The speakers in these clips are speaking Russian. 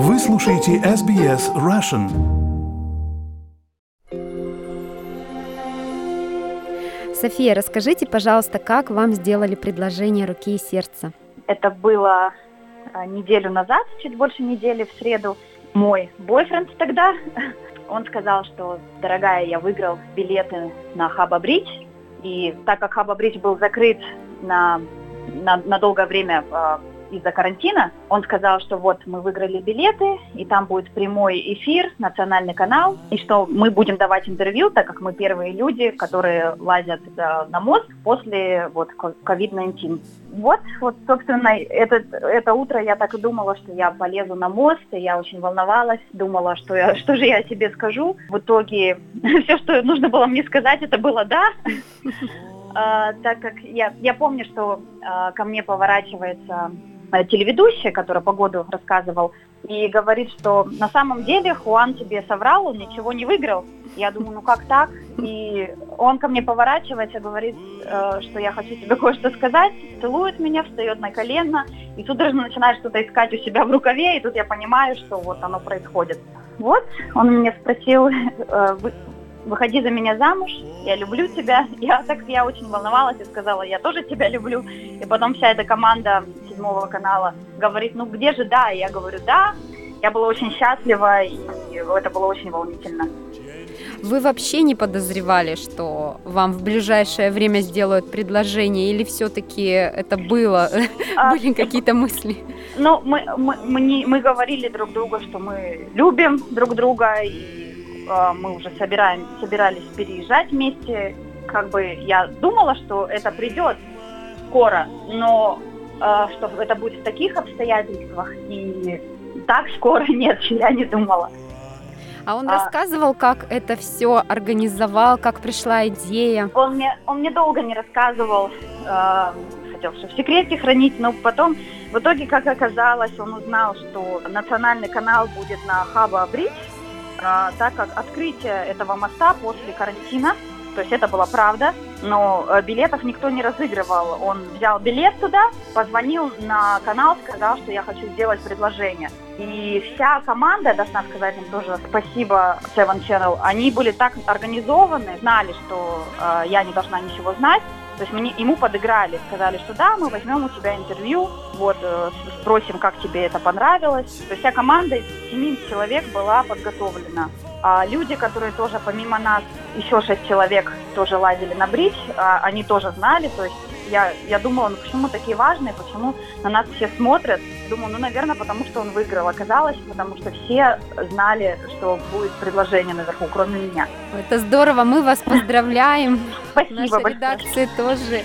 Вы слушаете SBS Russian. София, расскажите, пожалуйста, как вам сделали предложение руки и сердца? Это было а, неделю назад, чуть больше недели, в среду. Мой бойфренд тогда, он сказал, что, дорогая, я выиграл билеты на Хаба Бридж, и так как Хаба Бридж был закрыт на, на, на долгое время а, из-за карантина. Он сказал, что вот мы выиграли билеты, и там будет прямой эфир, национальный канал, и что мы будем давать интервью, так как мы первые люди, которые лазят э, на мост после вот COVID-19. Вот, вот, собственно, это, это утро я так и думала, что я полезу на мост, и я очень волновалась, думала, что, я, что же я себе скажу. В итоге все, что нужно было мне сказать, это было «да». Uh, так как я, я помню, что uh, ко мне поворачивается Э, телеведущая, которая погоду рассказывал, и говорит, что на самом деле Хуан тебе соврал, он ничего не выиграл. Я думаю, ну как так? И он ко мне поворачивается, говорит, э, что я хочу тебе кое-что сказать, целует меня, встает на колено, и судорожно начинает что-то искать у себя в рукаве, и тут я понимаю, что вот оно происходит. Вот, он меня спросил, э, выходи за меня замуж, я люблю тебя. Я так я очень волновалась и сказала, я тоже тебя люблю. И потом вся эта команда седьмого канала говорит, ну где же да? И я говорю, да. Я была очень счастлива, и это было очень волнительно. Вы вообще не подозревали, что вам в ближайшее время сделают предложение, или все-таки это было, а, были какие-то мысли? Ну, мы, мы, мы, не, мы говорили друг другу, что мы любим друг друга, и мы уже собираем, собирались переезжать вместе. Как бы я думала, что это придет скоро, но э, что это будет в таких обстоятельствах и так скоро нет, я не думала. А он а, рассказывал, как это все организовал, как пришла идея? Он мне, он мне долго не рассказывал, э, хотел все в секрете хранить, но потом, в итоге, как оказалось, он узнал, что национальный канал будет на Хаба Бридж, а, так как открытие этого моста после карантина, то есть это была правда, но э, билетов никто не разыгрывал. Он взял билет туда, позвонил на канал, сказал, что я хочу сделать предложение. И вся команда, должна сказать им тоже спасибо Seven Channel, они были так организованы, знали, что э, я не должна ничего знать, то есть мне, ему подыграли, сказали, что да, мы возьмем у тебя интервью, вот, э, спросим, как тебе это понравилось. То есть вся команда из семи человек была подготовлена. А люди, которые тоже помимо нас, еще шесть человек тоже лазили на бридж, а, они тоже знали, то есть я, я думала, ну почему такие важные, почему на нас все смотрят. Думаю, ну, наверное, потому что он выиграл. Оказалось, потому что все знали, что будет предложение наверху, кроме меня. Это здорово, мы вас поздравляем. Спасибо Наша большое. редакция тоже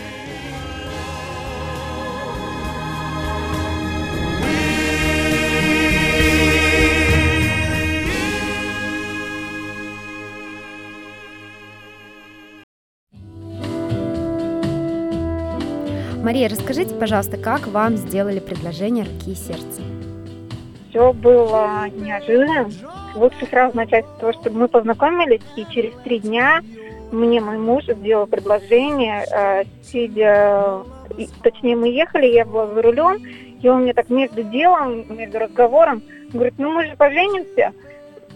Мария, расскажите, пожалуйста, как вам сделали предложение руки и сердца? Все было неожиданно. Лучше сразу начать с того, что мы познакомились, и через три дня мне мой муж сделал предложение, э, сидя, точнее мы ехали, я была за рулем, и он мне так между делом, между разговором говорит, ну мы же поженимся.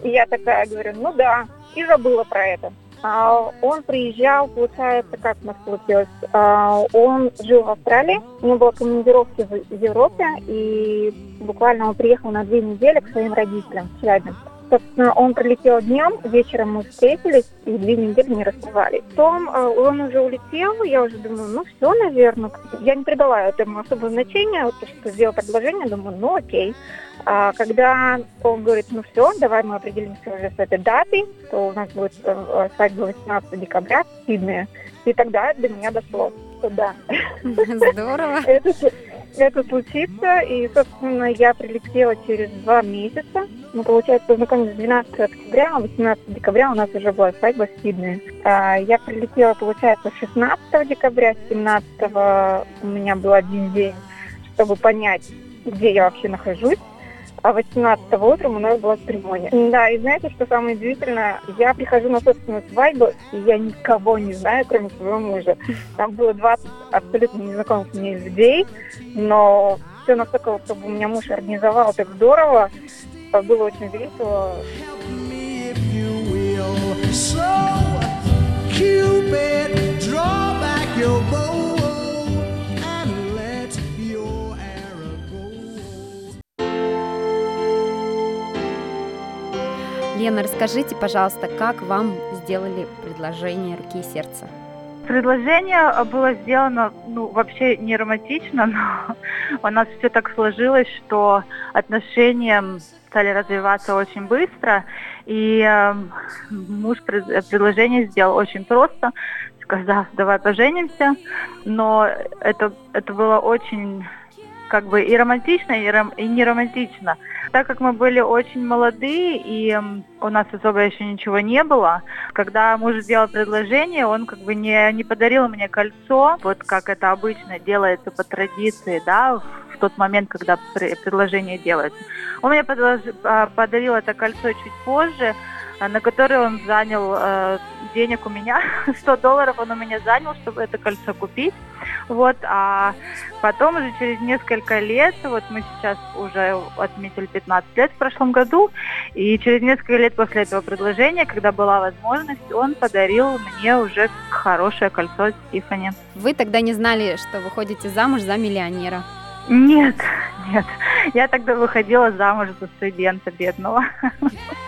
И я такая говорю, ну да, и забыла про это. А, он приезжал, получается, как у нас получилось, а, он жил в Австралии, у него была командировка в Европе, и буквально он приехал на две недели к своим родителям в Челябинск. Собственно, он прилетел днем, вечером мы встретились и две недели не расставались. Потом э, он уже улетел, я уже думаю, ну все, наверное. Я не придала этому особого значения, вот, что сделал предложение, думаю, ну окей. А когда он говорит, ну все, давай мы определимся уже с этой датой, то у нас будет э, свадьба 18 декабря в Сиднее. И тогда до меня дошло, что да. Здорово. это, это случится, и, собственно, я прилетела через два месяца. Мы, получается, познакомились 12 октября, а 18 декабря у нас уже была свадьба в Сиднее. А, я прилетела, получается, 16 декабря, 17 у меня был один день, чтобы понять, где я вообще нахожусь а 18 утром у нас была церемония. Да, и знаете, что самое удивительное? Я прихожу на собственную свадьбу, и я никого не знаю, кроме своего мужа. Там было 20 абсолютно незнакомых мне людей, но все настолько, чтобы у меня муж организовал так здорово, было очень весело. Лена, расскажите, пожалуйста, как вам сделали предложение руки и сердца? Предложение было сделано, ну, вообще не романтично, но у нас все так сложилось, что отношения стали развиваться очень быстро, и э, муж пред- предложение сделал очень просто, сказав, давай поженимся, но это, это было очень как бы и романтично, и, ром- и не романтично. Так как мы были очень молодые, и у нас особо еще ничего не было, когда муж сделал предложение, он как бы не, не подарил мне кольцо, вот как это обычно делается по традиции, да, в тот момент, когда пр- предложение делается. Он мне подложи- а, подарил это кольцо чуть позже, на которое он занял э, денег у меня, 100 долларов он у меня занял, чтобы это кольцо купить. Вот, а потом уже через несколько лет, вот мы сейчас уже отметили 15 лет в прошлом году, и через несколько лет после этого предложения, когда была возможность, он подарил мне уже хорошее кольцо Тиффани. Вы тогда не знали, что вы ходите замуж за миллионера. Нет, нет, я тогда выходила замуж за студента бедного.